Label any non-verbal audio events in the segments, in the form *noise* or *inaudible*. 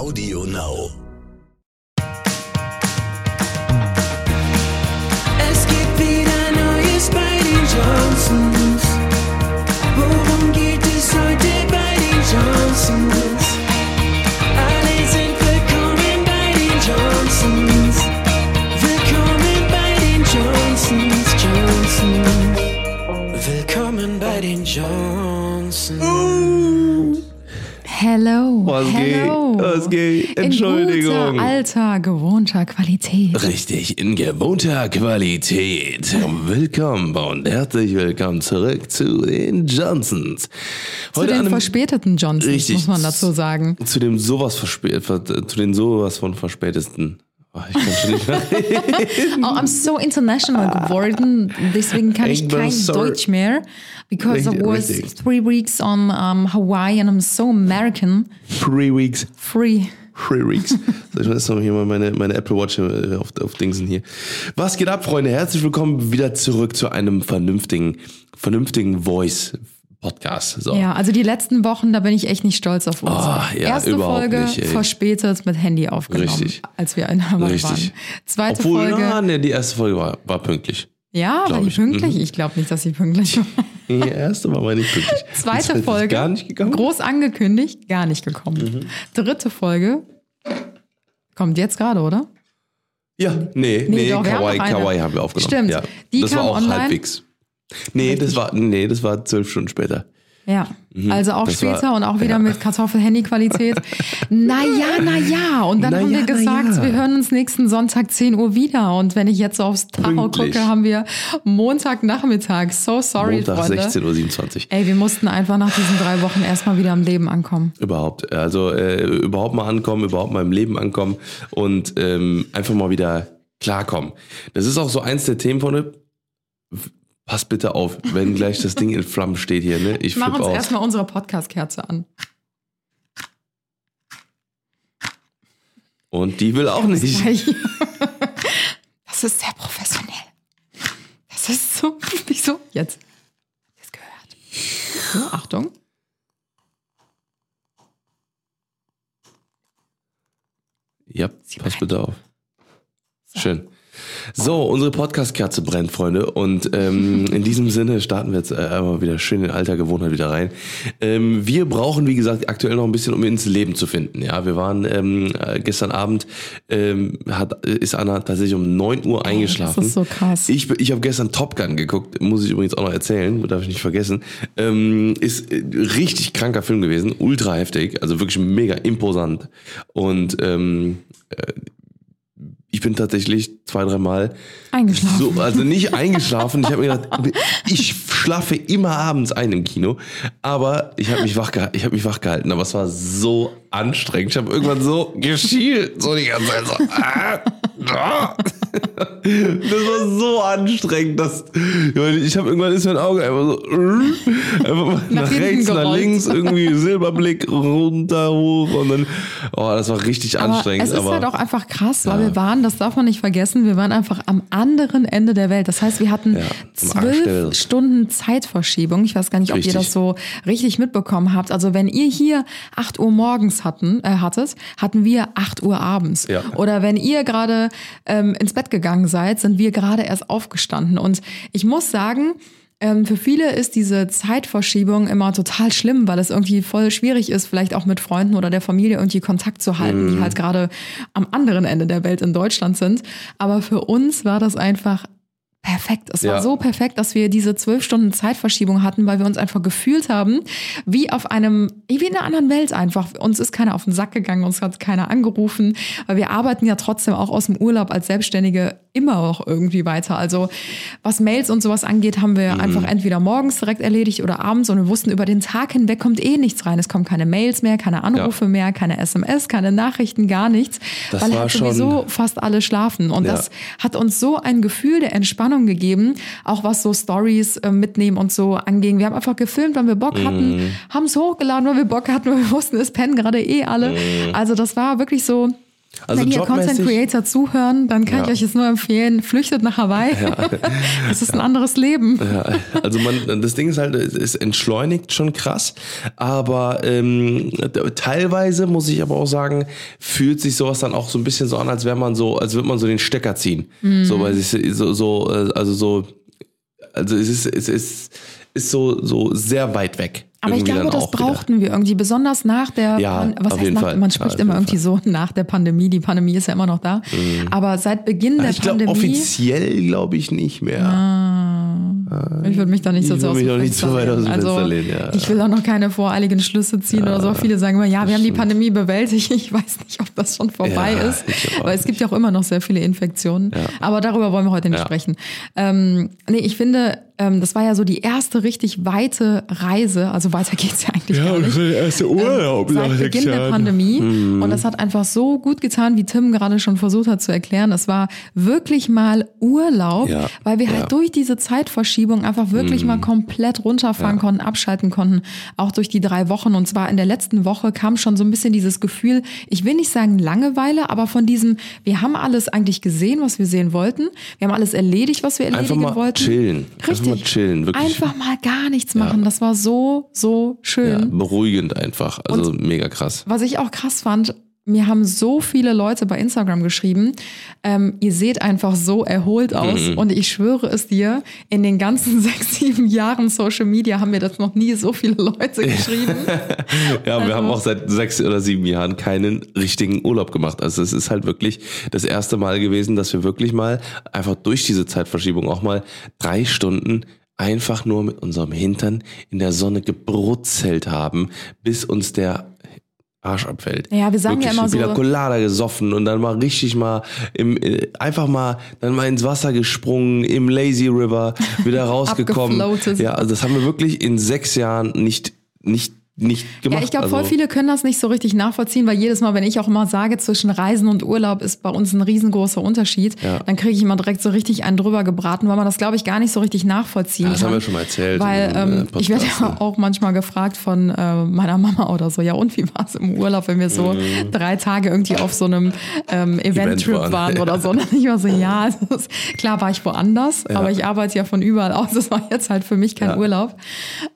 Audio Now. Hello. Was hello. geht? Was geht? Entschuldigung. In guter, alter, gewohnter Qualität. Richtig, in gewohnter Qualität. Willkommen und herzlich willkommen zurück zu den Johnsons. Zu den verspäteten Johnsons, Richtig. muss man dazu sagen. zu dem sowas verspät, zu den sowas von verspätesten. Oh, ich kann schon nicht mehr reden. Oh, I'm so international geworden, deswegen kann ich kein Deutsch mehr. Because I Richtig, was richtig. three weeks on um, Hawaii and I'm so American. Three weeks. Free. Three weeks. So, ich muss noch hier mal meine, meine Apple Watch äh, auf, auf Dingsen hier. Was geht ab, Freunde? Herzlich willkommen wieder zurück zu einem vernünftigen, vernünftigen Voice Podcast. So. Ja, also die letzten Wochen, da bin ich echt nicht stolz auf uns. Oh, ja, Erste Folge nicht, verspätet mit Handy aufgenommen, Richtig. als wir in Hawaii Richtig. waren. Zweite Obwohl, Folge. na, ne, die erste Folge war, war pünktlich. ja, war die ich. Mhm. pünktlich? Ich glaube nicht, dass sie pünktlich war. *laughs* Die erste war mal nicht pünktlich. *laughs* Zweite ist Folge. Gar nicht gekommen. Mhm. Groß angekündigt, gar nicht gekommen. Dritte Folge. Kommt jetzt gerade, oder? Ja, nee, nee, doch, wir haben Kawaii, eine. Kawaii haben wir aufgenommen. Stimmt. Ja. Die das kam war auch online. halbwegs. Nee, das war, nee, das war zwölf Stunden später. Ja. Also auch Mhm. Später war- und auch wieder ja. mit Kartoffel-Handy-Qualität. *laughs* naja, naja. Und dann Na haben wir ja, gesagt, ja. wir hören uns nächsten Sonntag 10 Uhr wieder. Und wenn ich jetzt so aufs Tacho gucke, haben wir Montagnachmittag. So sorry, Montag Freunde. 16.27 Uhr. Ey, wir mussten einfach nach diesen drei Wochen erstmal wieder am Leben ankommen. Überhaupt. Also äh, überhaupt mal ankommen, überhaupt mal im Leben ankommen und ähm, einfach mal wieder klarkommen. Das ist auch so eins der Themen, Freunde. Passt bitte auf, wenn gleich das Ding in Flammen steht hier. Ne? Ich Mach uns aus. erstmal unsere Podcast-Kerze an. Und die will auch nicht. Das ist *laughs* sehr professionell. Das ist so, *laughs* nicht so. Jetzt. Jetzt gehört. So, Achtung. Ja, pass bitte auf. Schön. So, unsere Podcast-Kerze brennt, Freunde. Und ähm, *laughs* in diesem Sinne starten wir jetzt äh, einmal wieder schön in alter Gewohnheit wieder rein. Ähm, wir brauchen, wie gesagt, aktuell noch ein bisschen, um ins Leben zu finden. Ja, wir waren ähm, äh, gestern Abend, ähm, hat, ist Anna tatsächlich um 9 Uhr eingeschlafen. das ist so krass. Ich, ich habe gestern Top Gun geguckt, muss ich übrigens auch noch erzählen, darf ich nicht vergessen. Ähm, ist äh, richtig kranker Film gewesen, ultra heftig, also wirklich mega imposant. Und ähm, äh, ich bin tatsächlich zwei, dreimal Eingeschlafen. So, also nicht *laughs* eingeschlafen. Ich habe mir gedacht, ich schlafe immer abends ein im Kino, aber ich habe mich wach gehalten, ich habe mich wach gehalten, aber es war so anstrengend. Ich habe irgendwann so geschielt, so die ganze Zeit so. ah, ah. Das war so anstrengend, dass ich habe irgendwann ist mein Auge einfach so einfach nach, hinten rechts, nach gerollt. links irgendwie Silberblick runter hoch und dann oh, das war richtig Aber anstrengend, es ist aber halt auch einfach krass, weil wir waren, das darf man nicht vergessen, wir waren einfach am anderen Ende der Welt. Das heißt, wir hatten Ja, zwölf. Stunden Zeitverschiebung. Ich weiß gar nicht, ob Richtig. ihr das so richtig mitbekommen habt. Also wenn ihr hier 8 Uhr morgens hatten, äh, hattet, hatten wir 8 Uhr abends. Ja. Oder wenn ihr gerade ähm, ins Bett gegangen seid, sind wir gerade erst aufgestanden. Und ich muss sagen, ähm, für viele ist diese Zeitverschiebung immer total schlimm, weil es irgendwie voll schwierig ist, vielleicht auch mit Freunden oder der Familie irgendwie Kontakt zu halten, die halt gerade am anderen Ende der Welt in Deutschland sind. Aber für uns war das einfach perfekt. Es war Ja. so perfekt, dass wir diese zwölf Stunden Zeitverschiebung hatten, weil wir uns einfach gefühlt haben, wie auf einem, wie in einer anderen Welt einfach. Uns ist keiner auf den Sack gegangen, uns hat keiner angerufen, weil wir arbeiten ja trotzdem auch aus dem Urlaub als Selbstständige immer noch irgendwie weiter. Also was Mails und sowas angeht, haben wir Mhm. einfach entweder morgens direkt erledigt oder abends und wir wussten, über den Tag hinweg kommt eh nichts rein. Es kommen keine Mails mehr, keine Anrufe mehr, keine SMS, keine Nachrichten, gar nichts, Das weil war halt sowieso fast alle schlafen. Und Ja. das hat uns so ein Gefühl der Entspannung gegeben, auch was so Stories äh, mitnehmen und so anging. Wir haben einfach gefilmt, wenn wir Bock hatten, Mhm. haben es hochgeladen, weil wir Bock hatten, weil *laughs* wir wussten, es pennen gerade eh alle. Mhm. Also das war wirklich so Also Wenn ihr Content Creator zuhören, dann kann Ja. ich euch jetzt nur empfehlen, flüchtet nach Hawaii. Das *laughs* ist ein anderes Leben. Ja, also man, das Ding ist halt, es entschleunigt schon krass, aber ähm, teilweise muss ich aber auch sagen, fühlt sich sowas dann auch so ein bisschen so an, als wäre man so, als würde man so den Stecker ziehen. Mhm. So, weil es ist so, so, äh, also so, also es ist, es ist, ist so, so sehr weit weg. Aber ich glaube, das auch wieder. brauchten wir irgendwie, besonders nach der, Ja, Pan- was auf heißt jeden nach, Fall. man Ja, spricht auf immer irgendwie so nach der Pandemie, die Pandemie ist ja immer noch da. Aber seit Beginn der Mhm. Ich glaube, Pandemie, offiziell glaube ich nicht mehr. ich würde mich da nicht so auch nicht so weit aus dem also, Fenster lehnen, ja. Ich will auch noch keine voreiligen Schlüsse ziehen oder so. Viele sagen immer, ja, wir haben die Pandemie bewältigt. *laughs* Ich weiß nicht, ob das schon vorbei Ja, ist, glaub weil es gibt ja auch immer noch sehr viele Infektionen. Aber darüber wollen wir heute nicht Ja. sprechen. Ähm, nee, ich finde, ähm, das war ja so die erste richtig weite Reise. Also weiter geht's ja eigentlich gar nicht. der erste Urlaub Seit Beginn der Pandemie. Mhm. Und das hat einfach so gut getan, wie Tim gerade schon versucht hat zu erklären. Es war wirklich mal Urlaub, Ja, weil wir ja. Mhm. halt durch diese Zeitverschiebung einfach wirklich mal komplett runterfahren konnten, abschalten konnten, auch durch die drei Wochen. Und zwar in der letzten Woche kam schon so ein bisschen dieses Gefühl, ich will nicht sagen Langeweile, aber von diesem, wir haben alles eigentlich gesehen, was wir sehen wollten. Wir haben alles erledigt, was wir Einfach erledigen mal wollten. chillen. Richtig. Einfach mal chillen, wirklich. Einfach mal gar nichts machen. Das war so, so schön. Ja, beruhigend einfach. Also mega krass. Was ich auch krass fand, mir haben so viele Leute bei Instagram geschrieben, ähm, ihr seht einfach so erholt aus. Mhm. Und ich schwöre es dir, in den ganzen *laughs* sechs, sieben Jahren Social Media haben mir das noch nie so viele Leute geschrieben. *laughs* Ja, wir Also- haben auch seit sechs oder sieben Jahren keinen richtigen Urlaub gemacht. Also es ist halt wirklich das erste Mal gewesen, dass wir wirklich mal einfach durch diese Zeitverschiebung auch mal drei Stunden einfach nur mit unserem Hintern in der Sonne gebrutzelt haben, bis uns der Arsch abfällt. Ja, wir sagen ja Wirklich immer so- Colada gesoffen und dann mal richtig mal im, äh, einfach mal dann mal ins Wasser gesprungen, im Lazy River, wieder *laughs* rausgekommen. Ja, also das haben wir wirklich in sechs Jahren nicht, nicht, nicht gemacht. Ja, ich glaube, voll also, viele können das nicht so richtig nachvollziehen, weil jedes Mal, wenn ich auch immer sage, zwischen Reisen und Urlaub ist bei uns ein riesengroßer Unterschied, Ja. dann kriege ich immer direkt so richtig einen drüber gebraten, weil man das, glaube ich, gar nicht so richtig nachvollziehen Ja, das kann. haben wir schon mal erzählt Weil ähm, äh, ich werde ja auch manchmal gefragt von äh, meiner Mama oder so, ja und wie war es im Urlaub, wenn wir so drei Tage irgendwie auf so einem ähm, Event-Trip waren. waren oder so. Und ich war so, ja, *laughs* das ist, klar war ich woanders, aber ich arbeite ja von überall aus. Das war jetzt halt für mich kein. Urlaub.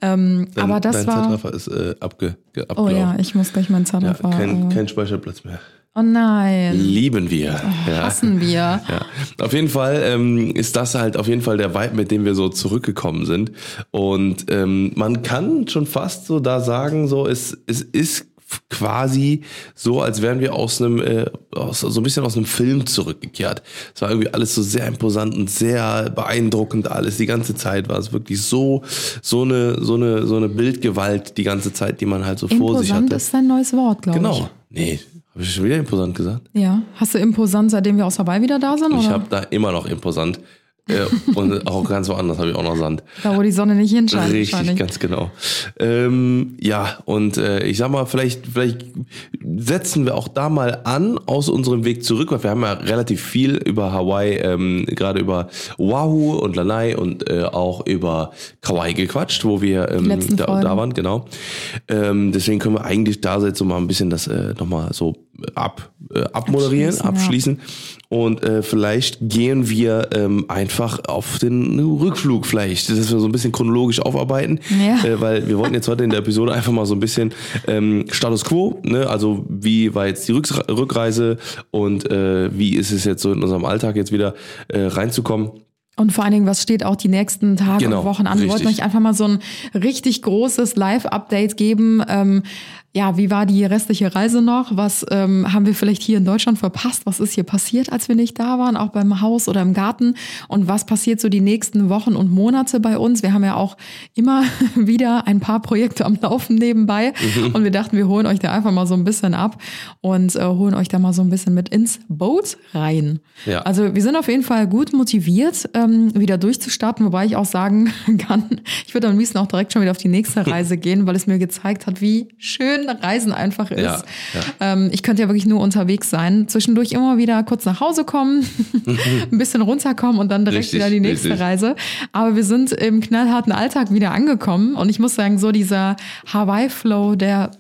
Ähm, Dein, aber das war... Zeitraffer ist äh, abge, ge, Oh ja, ich muss gleich meinen Ja, Zeitraffer. kein, kein Speicherplatz mehr. oh nein, Lieben wir. ja. hassen wir. *laughs* Ja, auf jeden Fall ähm, ist das halt auf jeden Fall der Vibe, mit dem wir so zurückgekommen sind. Und ähm, man kann schon fast so da sagen, so es, es ist quasi so, als wären wir aus einem, äh, aus, so ein bisschen aus einem Film zurückgekehrt. Es war irgendwie alles so sehr imposant und sehr beeindruckend alles. Die ganze Zeit war es wirklich so, so eine, so eine, so eine Bildgewalt die ganze Zeit, die man halt so vor sich Imposant hatte. ist ein neues Wort, glaube Genau. Nee, habe ich schon wieder imposant gesagt? ich. Ja. Hast du imposant, seitdem wir aus Hawaii wieder da sind? Ich habe da immer noch imposant. Und auch ganz woanders habe ich auch noch Sand. Da, wo die Sonne nicht hinscheint. Richtig, ganz genau. Ähm, ja, und äh, ich sag mal, vielleicht, vielleicht setzen wir auch da mal an aus unserem Weg zurück, weil wir haben ja relativ viel über Hawaii, ähm, gerade über Oahu und Lanai und äh, auch über Kauai gequatscht, wo wir ähm, da, da waren, genau. Ähm, deswegen können wir eigentlich da jetzt so mal ein bisschen das äh, nochmal so ab, äh, abmoderieren, Abschließen, ja. abschließen. Und äh, vielleicht gehen wir ähm, einfach auf den Rückflug vielleicht, dass wir so ein bisschen chronologisch aufarbeiten, Ja. äh, weil wir wollten jetzt heute in der Episode einfach mal so ein bisschen ähm, Status Quo, ne? also wie war jetzt die Rücks Rückreise und äh, wie ist es jetzt so in unserem Alltag jetzt wieder äh, reinzukommen. Und vor allen Dingen, was steht auch die nächsten Tage Genau, und Wochen an? Wir wollten euch einfach mal so ein richtig großes Live-Update geben. Ähm, ja, wie war die restliche Reise noch? Was ähm, haben wir vielleicht hier in Deutschland verpasst? Was ist hier passiert, als wir nicht da waren, auch beim Haus oder im Garten? Und was passiert so die nächsten Wochen und Monate bei uns? Wir haben ja auch immer *laughs* wieder ein paar Projekte am Laufen nebenbei. Mhm. Und wir dachten, wir holen euch da einfach mal so ein bisschen ab und äh, holen euch da mal so ein bisschen mit ins Boot rein. Ja. Also wir sind auf jeden Fall gut motiviert, ähm, wieder durchzustarten, wobei ich auch sagen *laughs* kann, ich würde am liebsten auch direkt schon wieder auf die nächste Reise gehen, weil es mir gezeigt hat, wie schön Reisen einfach ist. Ja, ja. Ähm, ich könnte ja wirklich nur unterwegs sein, zwischendurch immer wieder kurz nach Hause kommen, *laughs* ein bisschen runterkommen und dann direkt Richtig, wieder die nächste richtig. Reise. Aber wir sind im knallharten Alltag wieder angekommen und ich muss sagen, so dieser Hawaii-Flow, der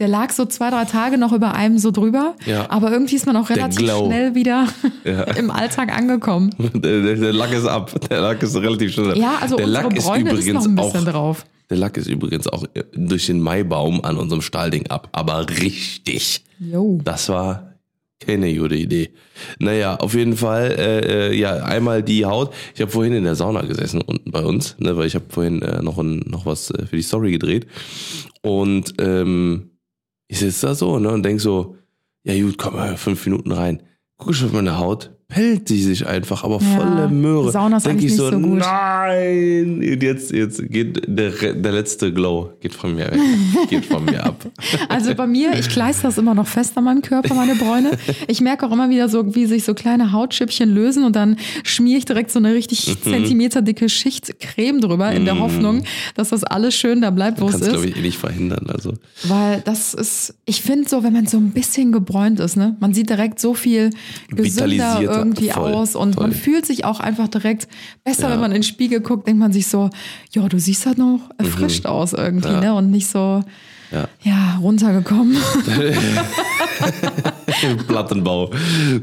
Der lag so zwei, drei Tage noch über einem so drüber. Ja. Aber irgendwie ist man auch relativ schnell wieder Ja. *laughs* im Alltag angekommen. *laughs* Der, der, der Lack ist ab. Der Lack ist relativ schnell ab. Ja, also der unsere Lack ist Bräune ist übrigens noch ein bisschen auch, drauf. Der Lack ist übrigens auch durch den Maibaum an unserem Stahlding ab. Aber richtig. Jo. Das war keine gute Idee. Naja, auf jeden Fall, äh, äh, ja, einmal die Haut. Ich habe vorhin in der Sauna gesessen unten bei uns, ne, weil ich habe vorhin äh, noch, ein, noch was äh, für die Story gedreht. Und ähm, ich sitze da so ne, und denk so, ja gut, komm mal fünf Minuten rein. Guck ich auf meine Haut, pellt die sich einfach, aber Ja, volle Möhre. Sauna ist Denk eigentlich ich nicht so, so gut. nein, und jetzt, jetzt geht der, der letzte Glow geht von mir weg, *laughs* geht von mir ab. Also bei mir, ich kleister das immer noch fest an meinem Körper, meine Bräune. Ich merke auch immer wieder so, wie sich so kleine Hautschüppchen lösen und dann schmiere ich direkt so eine richtig Mhm. Zentimeter dicke Schicht Creme drüber in der Hoffnung, dass das alles schön da bleibt, wo es Kannst ist. glaube ich eh nicht verhindern. Also Weil das ist, ich finde so, wenn man so ein bisschen gebräunt ist, ne, man sieht direkt so viel gesünder Irgendwie voll, aus und voll. man fühlt sich auch einfach direkt besser, Ja. wenn man in den Spiegel guckt, denkt man sich so, ja, du siehst halt noch erfrischt aus irgendwie, Mhm. Ne, und nicht so, Ja. ja, runtergekommen. *laughs* Plattenbau.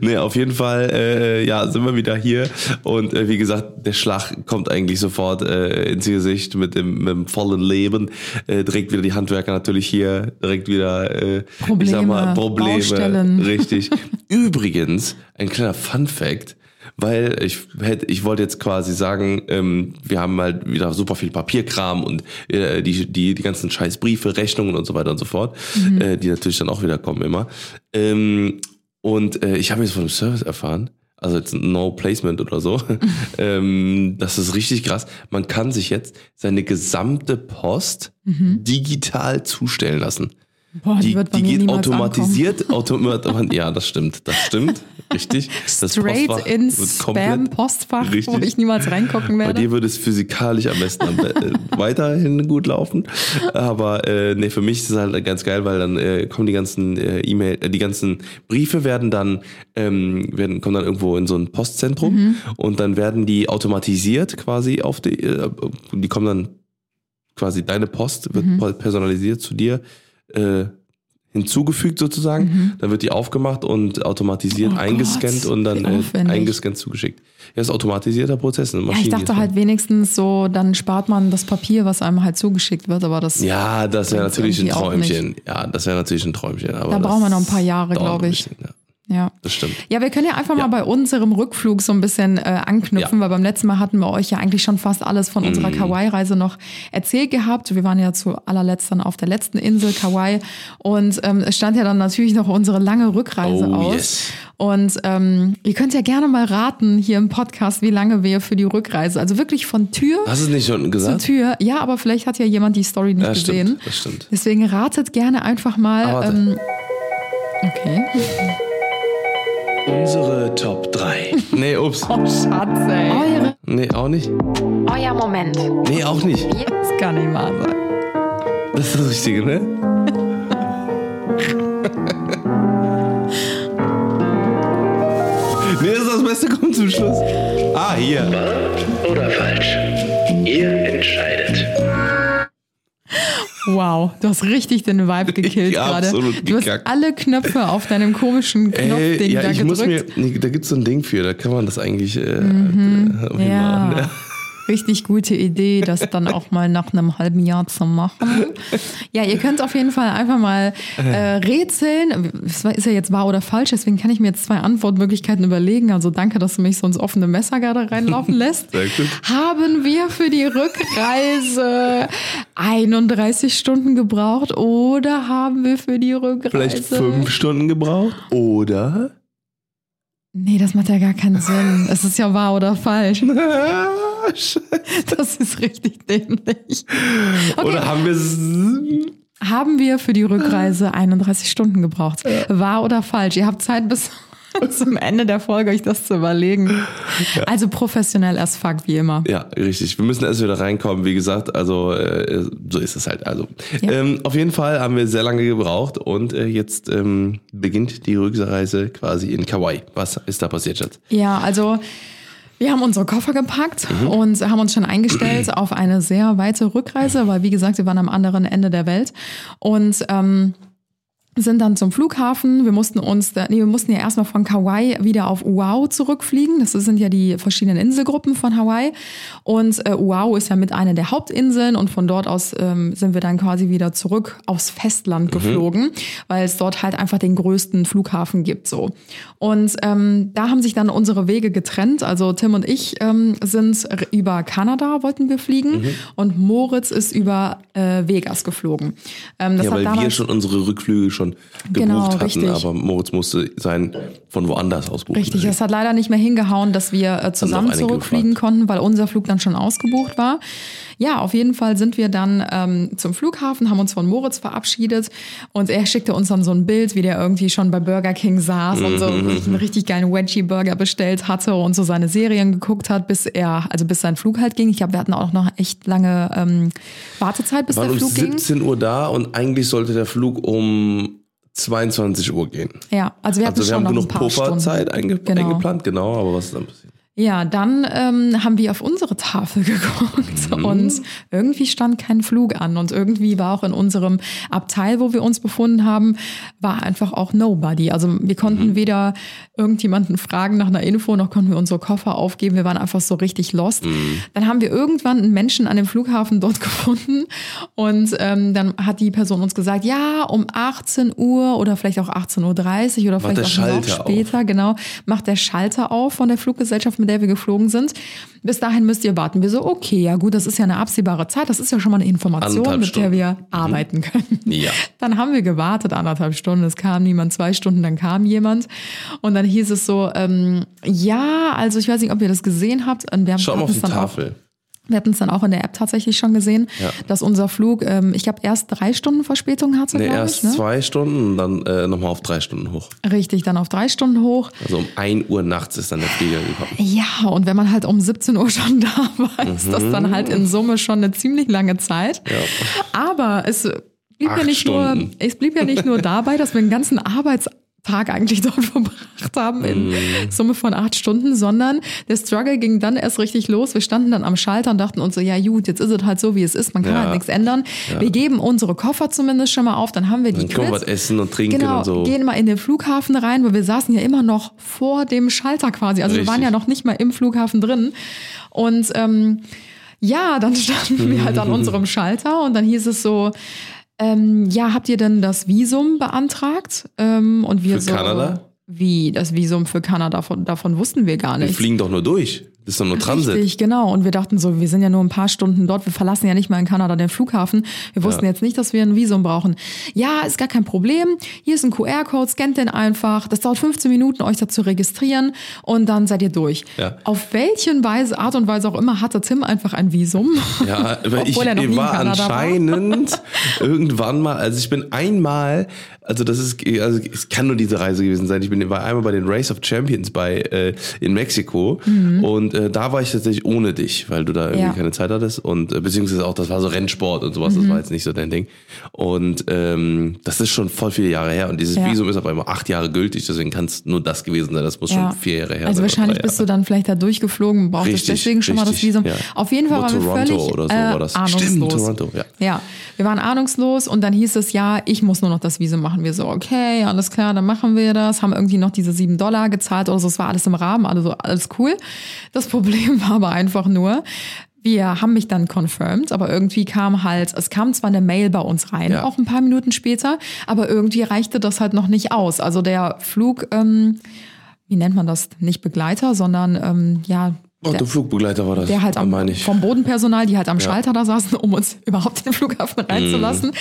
Nee, auf jeden Fall, äh, ja, sind wir wieder hier. Und äh, wie gesagt, der Schlag kommt eigentlich sofort äh, ins Gesicht mit dem, mit dem vollen Leben. Äh, direkt wieder die Handwerker natürlich hier, direkt wieder äh, ich sag mal, Probleme, Probleme. Baustellen. Richtig. *laughs* Übrigens, ein kleiner Fun Fact. Weil ich hätte, ich wollte jetzt quasi sagen, ähm, wir haben halt wieder super viel Papierkram und äh, die, die, die ganzen scheiß Briefe, Rechnungen und so weiter und so fort, äh, die natürlich dann auch wieder kommen immer. Ähm, und äh, ich habe jetzt von dem Service erfahren, also jetzt No Placement oder so, *laughs* ähm, das ist richtig krass. Man kann sich jetzt seine gesamte Post digital zustellen lassen. Boah, Die, die mir geht automatisiert, automat *laughs* ja, das stimmt, das stimmt, richtig. Das Straight Postfach komplett- Spam-Postfach, wo ich niemals reingucken Bei werde. dir würde es physikalisch am besten äh, weiterhin gut laufen. Aber äh, nee, für mich ist es halt ganz geil, weil dann äh, kommen die ganzen äh, E-Mail, äh, die ganzen Briefe werden dann ähm, werden kommen dann irgendwo in so ein Postzentrum Mhm. und dann werden die automatisiert quasi auf die, äh, die kommen dann quasi deine Post wird Mhm. personalisiert zu dir äh, hinzugefügt sozusagen. Dann wird die aufgemacht und automatisiert Mhm. Oh eingescannt Gott, und dann äh, eingescannt zugeschickt. Ja, ist automatisierter Prozess. Eine ja, ich dachte halt wenigstens so, dann spart man das Papier, was einem halt zugeschickt wird, aber das, Ja, das wäre natürlich ein Träumchen. Ja, das wäre natürlich ein Träumchen. Aber Da brauchen wir noch ein paar Jahre, dauert glaub ein ich. bisschen, Ja, ja. das stimmt. Ja, wir können ja einfach Ja. mal bei unserem Rückflug so ein bisschen äh, anknüpfen, Ja. weil beim letzten Mal hatten wir euch ja eigentlich schon fast alles von unserer Mhm. Kauai-Reise noch erzählt gehabt. Wir waren ja zu allerletzt dann auf der letzten Insel Kauai und ähm, es stand ja dann natürlich noch unsere lange Rückreise Oh, aus. yes. Und ähm, ihr könnt ja gerne mal raten hier im Podcast, wie lange wir für die Rückreise, also wirklich von Tür Hast du es nicht schon zu gesagt? Tür. Ja, aber vielleicht hat ja jemand die Story nicht Ja, gesehen. stimmt. Das stimmt. Deswegen ratet gerne einfach mal. Ah, ähm, okay. Unsere Top 3. *laughs* Nee, ups. Oh, Schatz, ey. Eure. Nee, auch nicht. Euer Moment. Nee, auch nicht. Das kann nicht wahr sein. Das ist das Richtige, ne? *laughs* nee, das ist das Beste, kommt zum Schluss. Ah, hier. oder falsch? Ihr entscheidet. Wow, du hast richtig den Vibe *laughs* gekillt gerade. Du hast gekackt. alle Knöpfe auf deinem komischen Knopfding Ey, ja, da ich muss mir, gedrückt. nee, da gibt's so ein Ding für, da kann man das eigentlich äh, äh, ja. hinmachen, ja. Richtig gute Idee, das dann auch mal nach einem halben Jahr zu machen. Ja, ihr könnt auf jeden Fall einfach mal äh, rätseln. Es ist ja jetzt wahr oder falsch, deswegen kann ich mir jetzt zwei Antwortmöglichkeiten überlegen. Also danke, dass du mich so ins offene Messer gerade reinlaufen *laughs* lässt. Sehr gut. Haben wir für die Rückreise 31 Stunden gebraucht oder haben wir für die Rückreise... Vielleicht fünf Stunden gebraucht? Oder? Nee, das macht ja gar keinen *laughs* Sinn. Es ist ja wahr oder falsch. *laughs* Das ist richtig dämlich. Okay. Oder haben wir es. Haben wir für die Rückreise *gasps* 31 Stunden gebraucht? Wahr oder falsch? Ihr habt Zeit bis *laughs* zum Ende der Folge, euch das zu überlegen. Also professionell as fuck, wie immer. Ja, richtig. Wir müssen erst wieder reinkommen, wie gesagt. Also äh, so ist es halt. Also Ja. ähm, auf jeden Fall haben wir sehr lange gebraucht und äh, jetzt ähm, beginnt die Rückreise quasi in Kauai. Was ist da passiert, Schatz? Ja, also wir haben unsere Koffer gepackt Mhm. und haben uns schon eingestellt auf eine sehr weite Rückreise, weil wie gesagt, wir waren am anderen Ende der Welt. Und ähm, sind dann zum Flughafen. Wir mussten uns, da, nee, wir mussten ja erstmal von Kauai wieder auf Oahu zurückfliegen. Das sind ja die verschiedenen Inselgruppen von Hawaii. Und äh, Oahu ist ja mit einer der Hauptinseln und von dort aus ähm, sind wir dann quasi wieder zurück aufs Festland geflogen, weil es dort halt einfach den größten Flughafen gibt. So. Und ähm, da haben sich dann unsere Wege getrennt. Also Tim und ich ähm, sind über Kanada wollten wir fliegen und Moritz ist über äh, Vegas geflogen. Ähm, das Ja, weil wir schon unsere Rückflüge schon gebucht Genau, hatten, richtig. aber Moritz musste sein von woanders aus buchen. Richtig, es hat leider nicht mehr hingehauen, dass wir äh, zusammen zurückfliegen konnten, weil unser Flug dann schon ausgebucht war. Ja, auf jeden Fall sind wir dann ähm, zum Flughafen, haben uns von Moritz verabschiedet und er schickte uns dann so ein Bild, wie der irgendwie schon bei Burger King saß und so einen richtig geilen Wedgie-Burger bestellt hatte und so seine Serien geguckt hat, bis er, also bis sein Flug halt ging. Ich glaube, wir hatten auch noch echt lange ähm, Wartezeit, bis waren der um Flug ging. 17 Uhr da und eigentlich sollte der Flug um 22 Uhr gehen. Ja, also wir hatten Also wir schon haben noch ein genug paar Pufferzeit Stunden. einge Genau. eingeplant, genau, aber was ist dann passiert? Ja, dann ähm, haben wir auf unsere Tafel *laughs* geguckt und irgendwie stand kein Flug an und irgendwie war auch in unserem Abteil, wo wir uns befunden haben, war einfach auch Nobody. Also wir konnten weder irgendjemanden fragen nach einer Info, noch konnten wir unsere Koffer aufgeben. Wir waren einfach so richtig lost. Dann haben wir irgendwann einen Menschen an dem Flughafen dort *laughs* gefunden und ähm, dann hat die Person uns gesagt, ja, um 18 Uhr oder vielleicht auch 18.30 Uhr oder Macht vielleicht auch noch Schalter auf. später, genau, macht der Schalter auf von der Fluggesellschaft, mit der wir geflogen sind. Bis dahin müsst ihr warten. Wir so, okay, ja gut, das ist ja eine absehbare Zeit, das ist ja schon mal eine Information, Anderthalb mit der Stunden. wir arbeiten können. Ja. Dann haben wir gewartet, anderthalb Stunden, es kam niemand, zwei Stunden, dann kam jemand. Und dann hieß es so, ähm, ja, also ich weiß nicht, ob ihr das gesehen habt. Und wir haben Schau mal auf die Tafel. Wir hatten es dann auch in der App tatsächlich schon gesehen, Ja. dass unser Flug, ähm, ich glaube, erst drei Stunden Verspätung hatte, Nee, erst ich. Ne? zwei Stunden und dann äh, nochmal auf drei Stunden hoch. Richtig, dann auf drei Stunden hoch. Also um 1 Uhr nachts ist dann der Flieger gekommen. Ja, und wenn man halt um 17 Uhr schon *laughs* da war, ist das dann halt in Summe schon eine ziemlich lange Zeit. Aber es blieb, ja nicht nur, es blieb ja nicht nur dabei, dass wir einen ganzen Arbeitstag eigentlich *laughs* dort verbracht haben in Mhm. Summe von acht Stunden, sondern der Struggle ging dann erst richtig los. Wir standen dann am Schalter und dachten uns so, ja gut, jetzt ist es halt so, wie es ist, man kann Ja. halt nichts ändern. Wir geben unsere Koffer zumindest schon mal auf, dann haben wir die Dann können wir was essen und trinken Genau, und so. gehen mal in den Flughafen rein, weil wir saßen ja immer noch vor dem Schalter quasi. Also wir waren Richtig. ja noch nicht mal im Flughafen drin. Und ähm, ja, dann standen wir halt an *laughs* unserem Schalter und dann hieß es so, ähm, ja, habt ihr denn das Visum beantragt? Ähm, und wir Für so, Kanada? Wie, das Visum für Kanada, davon, davon wussten wir gar Wir nicht. fliegen doch nur durch. Ist doch nur Transit. Richtig, genau. Und wir dachten so, wir sind ja nur ein paar Stunden dort, wir verlassen ja nicht mal in Kanada den Flughafen. Wir wussten jetzt nicht, dass wir ein Visum brauchen. Ja, ist gar kein Problem. Hier ist ein QR-Code, scannt den einfach. Das dauert 15 Minuten, euch da zu registrieren und dann seid ihr durch. Ja. Auf welchen Weise, Art und Weise auch immer, hatte Tim einfach ein Visum. Ja, aber *laughs* ich, Obwohl er noch nie ich in war Kanada war. anscheinend *laughs* irgendwann mal, also ich bin einmal, also das ist, also es kann nur diese Reise gewesen sein. Ich bin war einmal bei den Race of Champions bei äh, in Mexiko und äh, da war ich tatsächlich ohne dich, weil du da irgendwie. Ja. keine Zeit hattest und äh, beziehungsweise auch das war so Rennsport und sowas, das Mhm. war jetzt nicht so dein Ding. Und ähm, das ist schon voll viele Jahre her und dieses Ja. Visum ist auf einmal acht Jahre gültig, deswegen kann es nur das gewesen sein. Das muss schon vier Jahre her Also sein. oder wahrscheinlich bist du dann vielleicht da durchgeflogen, brauchtest Richtig, deswegen schon mal das Visum. ja. Auf jeden Fall Wo waren wir Toronto völlig oder so äh, war das. ahnungslos. Stimmt, Toronto, ja. Ja, wir waren ahnungslos und dann hieß es, ja, ich muss nur noch das Visum machen. Wir so, okay, alles klar, dann machen wir das. Haben irgendwie noch diese sieben Dollar gezahlt oder so. Es war alles im Rahmen, also alles cool. Das Problem war aber einfach nur, wir haben mich dann confirmed, aber irgendwie kam halt, es kam zwar eine Mail bei uns rein, Ja. auch ein paar Minuten später, aber irgendwie reichte das halt noch nicht aus. Also der Flug, ähm, wie nennt man das? Nicht Begleiter, sondern ähm, ja, Oh, der Flugbegleiter war das. der halt am, vom Bodenpersonal, die halt am Schalter da saßen, um uns *laughs* überhaupt in den Flughafen reinzulassen. Mhm.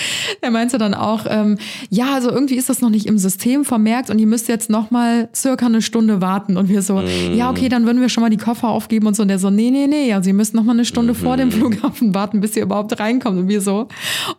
Der meinte dann auch, ähm, ja, also irgendwie ist das noch nicht im System vermerkt und ihr müsst jetzt noch mal circa eine Stunde warten. Und wir so, Mhm. ja, okay, dann würden wir schon mal die Koffer aufgeben und so. Und der so, nee, nee, nee, also ihr müsst noch mal eine Stunde vor Mhm. dem Flughafen warten, bis ihr überhaupt reinkommt. Und wir so,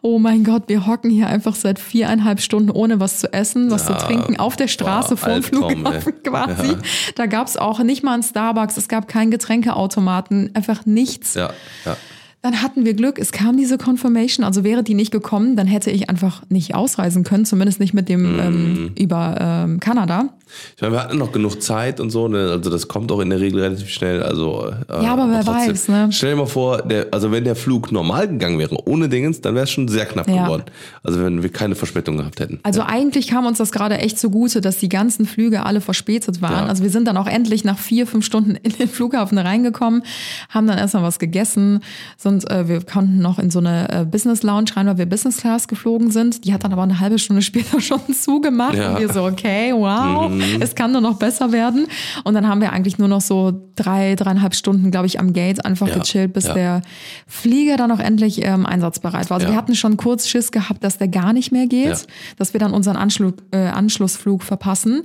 oh mein Gott, wir hocken hier einfach seit viereinhalb Stunden ohne was zu essen, was zu trinken, auf der Straße boah, vor dem Flughafen ey. *laughs* quasi. Ja. Da gab's auch nicht mal einen Starbucks, es gab keinen Getränkeautomaten, einfach nichts. Ja, ja. Dann hatten wir Glück, es kam diese Confirmation, also wäre die nicht gekommen, dann hätte ich einfach nicht ausreisen können, zumindest nicht mit dem ähm, über ähm, Kanada. Ich meine, wir hatten noch genug Zeit und so, ne? also das kommt auch in der Regel relativ schnell. Also, äh, Ja, aber wer weiß, ne? Stell dir mal vor, der, also wenn der Flug normal gegangen wäre, ohne Dingens, dann wäre es schon sehr knapp Ja. geworden. Also wenn wir keine Verspätung gehabt hätten. Also eigentlich kam uns das gerade echt zugute, dass die ganzen Flüge alle verspätet waren. Ja. Also wir sind dann auch endlich nach vier, fünf Stunden in den Flughafen reingekommen, haben dann erstmal was gegessen, sonst äh, wir konnten noch in so eine äh, Business Lounge rein, weil wir Business Class geflogen sind. Die hat dann aber eine halbe Stunde *laughs* später schon zugemacht Ja. und wir so, okay, wow, es kann nur noch besser werden. Und dann haben wir eigentlich nur noch so drei, dreieinhalb Stunden, glaube ich, am Gate einfach Ja. gechillt, bis Ja. der Flieger dann auch endlich ähm, einsatzbereit war. Also Ja. wir hatten schon kurz Schiss gehabt, dass der gar nicht mehr geht, Ja. dass wir dann unseren Anschlu äh, Anschlussflug verpassen.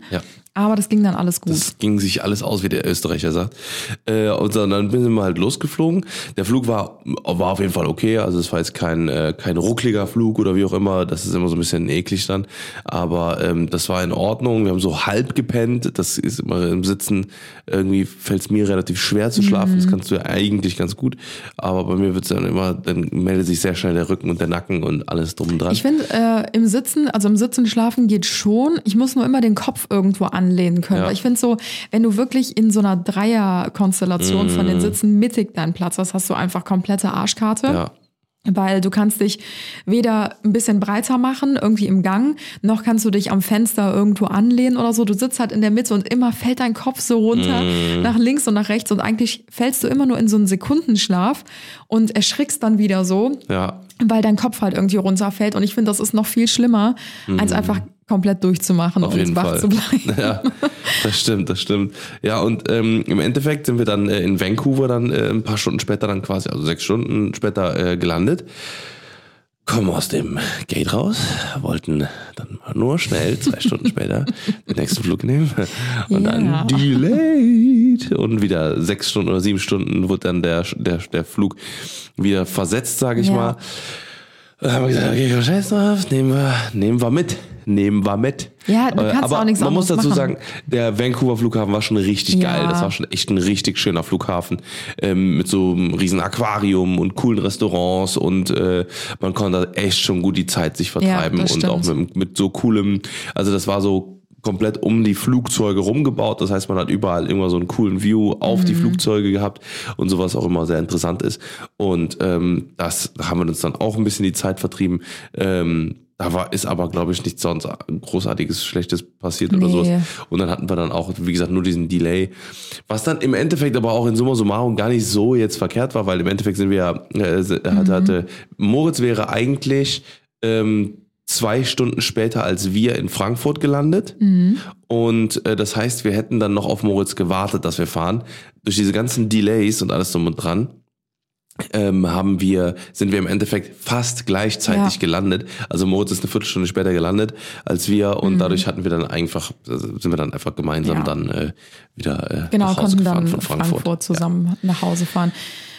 Aber das ging dann alles gut. Das ging sich alles aus, wie der Österreicher sagt. Äh, und dann, dann sind wir halt losgeflogen. Der Flug war, war auf jeden Fall okay. Also es war jetzt kein, äh, kein ruckliger Flug oder wie auch immer. Das ist immer so ein bisschen eklig dann. Aber ähm, das war in Ordnung. Wir haben so halb gepennt. Das ist immer im Sitzen. Irgendwie fällt es mir relativ schwer zu schlafen. Das kannst du ja eigentlich ganz gut. Aber bei mir wird's dann immer, dann meldet sich sehr schnell der Rücken und der Nacken und alles drum und dran. Ich finde, äh, im Sitzen, also im Sitzen schlafen geht schon. Ich muss nur immer den Kopf irgendwo anlehnen können. Ja. Weil Ich finde so, wenn du wirklich in so einer Dreierkonstellation von Mm. den Sitzen mittig deinen Platz hast, hast du einfach komplette Arschkarte. ja. Weil du kannst dich weder ein bisschen breiter machen, irgendwie im Gang, noch kannst du dich am Fenster irgendwo anlehnen oder so. Du sitzt halt in der Mitte und immer fällt dein Kopf so runter Mm. nach links und nach rechts und eigentlich fällst du immer nur in so einen Sekundenschlaf und erschrickst dann wieder so, Ja. weil dein Kopf halt irgendwie runterfällt. Und ich finde, das ist noch viel schlimmer, als einfach komplett durchzumachen. Auf und jeden wach Fall. zu bleiben. *laughs* Ja, das stimmt, das stimmt. Ja, und ähm, im Endeffekt sind wir dann äh, in Vancouver dann äh, ein paar Stunden später dann quasi, also sechs Stunden später äh, gelandet. Kommen aus dem Gate raus, wollten dann mal nur schnell zwei Stunden später *laughs* den nächsten Flug nehmen und Ja. dann delayed und wieder sechs Stunden oder sieben Stunden wurde dann der, der, der Flug wieder versetzt, sage ich Ja. mal. Dann haben wir gesagt, okay, scheiß drauf, nehmen wir, nehmen wir mit. Nehmen wir mit. Ja, du Äh, kannst aber auch nichts Man muss dazu machen. sagen, der Vancouver Flughafen war schon richtig Ja. geil. Das war schon echt ein richtig schöner Flughafen ähm, mit so einem riesen Aquarium und coolen Restaurants und äh, man konnte echt schon gut die Zeit sich vertreiben das und auch stimmt. mit, mit so coolem, also das war so komplett um die Flugzeuge rumgebaut. Das heißt, man hat überall immer so einen coolen View auf Mhm. die Flugzeuge gehabt und sowas auch immer sehr interessant ist. Und ähm, das da haben wir uns dann auch ein bisschen die Zeit vertrieben. Ähm, da war, ist aber, glaube ich, nichts sonst großartiges, Schlechtes passiert oder Nee. sowas. Und dann hatten wir dann auch, wie gesagt, nur diesen Delay. Was dann im Endeffekt aber auch in Summa summarum gar nicht so jetzt verkehrt war, weil im Endeffekt sind wir ja, äh, hatte, hatte, Moritz wäre eigentlich ähm, zwei Stunden später als wir in Frankfurt gelandet. Und äh, das heißt, wir hätten dann noch auf Moritz gewartet, dass wir fahren. Durch diese ganzen Delays und alles drum und dran ähm, haben wir, sind wir im Endeffekt fast gleichzeitig Ja. gelandet. Also Moritz ist eine Viertelstunde später gelandet als wir und dadurch hatten wir dann einfach, also sind wir dann einfach gemeinsam Mhm. Ja. dann äh, wieder äh, Genau, nach Hause konnten gefahren dann von Frankfurt, Frankfurt. zusammen nach Hause fahren.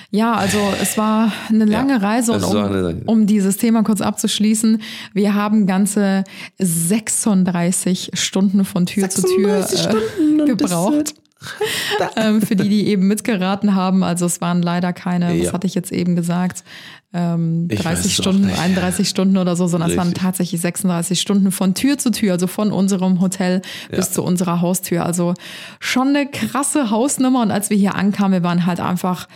Ja, also es war eine lange Ja, Reise und war um, eine- um dieses Thema kurz abzuschließen, wir haben ganze 36 Stunden von Tür zu Tür 36 äh, gebraucht. *laughs* ähm, für die, die eben mitgeraten haben. Also es waren leider keine, Ja. was hatte ich jetzt eben gesagt, ähm, Ich weiß 30 es auch Stunden, nicht. 31 Stunden oder so, sondern es waren Richtig. tatsächlich 36 Stunden von Tür zu Tür, also von unserem Hotel bis Ja. zu unserer Haustür. Also schon eine krasse Hausnummer. Und als wir hier ankamen, wir waren halt einfach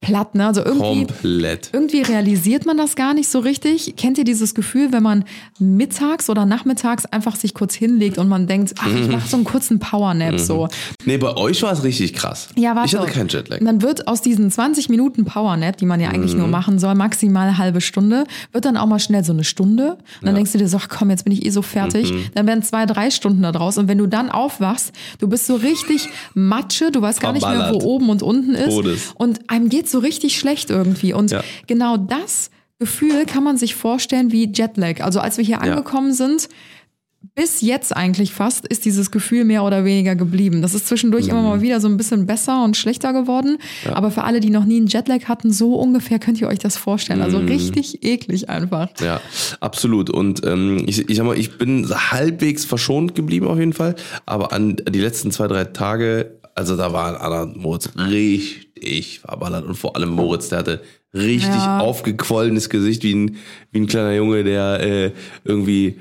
platt. Ne? Also irgendwie, Komplett. irgendwie realisiert man das gar nicht so richtig. Kennt ihr dieses Gefühl, wenn man mittags oder nachmittags einfach sich kurz hinlegt und man denkt, ach, Mhm. ich mache so einen kurzen Powernap so. Nee, bei euch war es richtig krass. Ja, warte. Ich hatte keinen Jetlag. Dann wird aus diesen 20 Minuten Powernap, die man ja eigentlich Mhm. nur machen soll, maximal eine halbe Stunde, wird dann auch mal schnell so eine Stunde. Und dann denkst du dir so, ach komm, jetzt bin ich eh so fertig. Mhm. Dann werden zwei, drei Stunden da draus. Und wenn du dann aufwachst, du bist so richtig Matsche, du weißt gar nicht mehr, wo oben und unten ist. Todes. Und einem geht so richtig schlecht irgendwie. Und Ja. genau das Gefühl kann man sich vorstellen wie Jetlag. Also als wir hier angekommen sind, bis jetzt eigentlich fast ist dieses Gefühl mehr oder weniger geblieben. Das ist zwischendurch immer Mhm. mal wieder so ein bisschen besser und schlechter geworden. Aber für alle, die noch nie einen Jetlag hatten, so ungefähr könnt ihr euch das vorstellen. Also Mhm. richtig eklig einfach. Ja, absolut. Und ähm, ich, ich sag mal, ich bin halbwegs verschont geblieben auf jeden Fall. Aber an die letzten zwei, drei Tage, also da war Anna und Moritz richtig verballert. Und vor allem Moritz, der hatte richtig Ja. aufgequollenes Gesicht, wie ein, wie ein kleiner Junge, der äh, irgendwie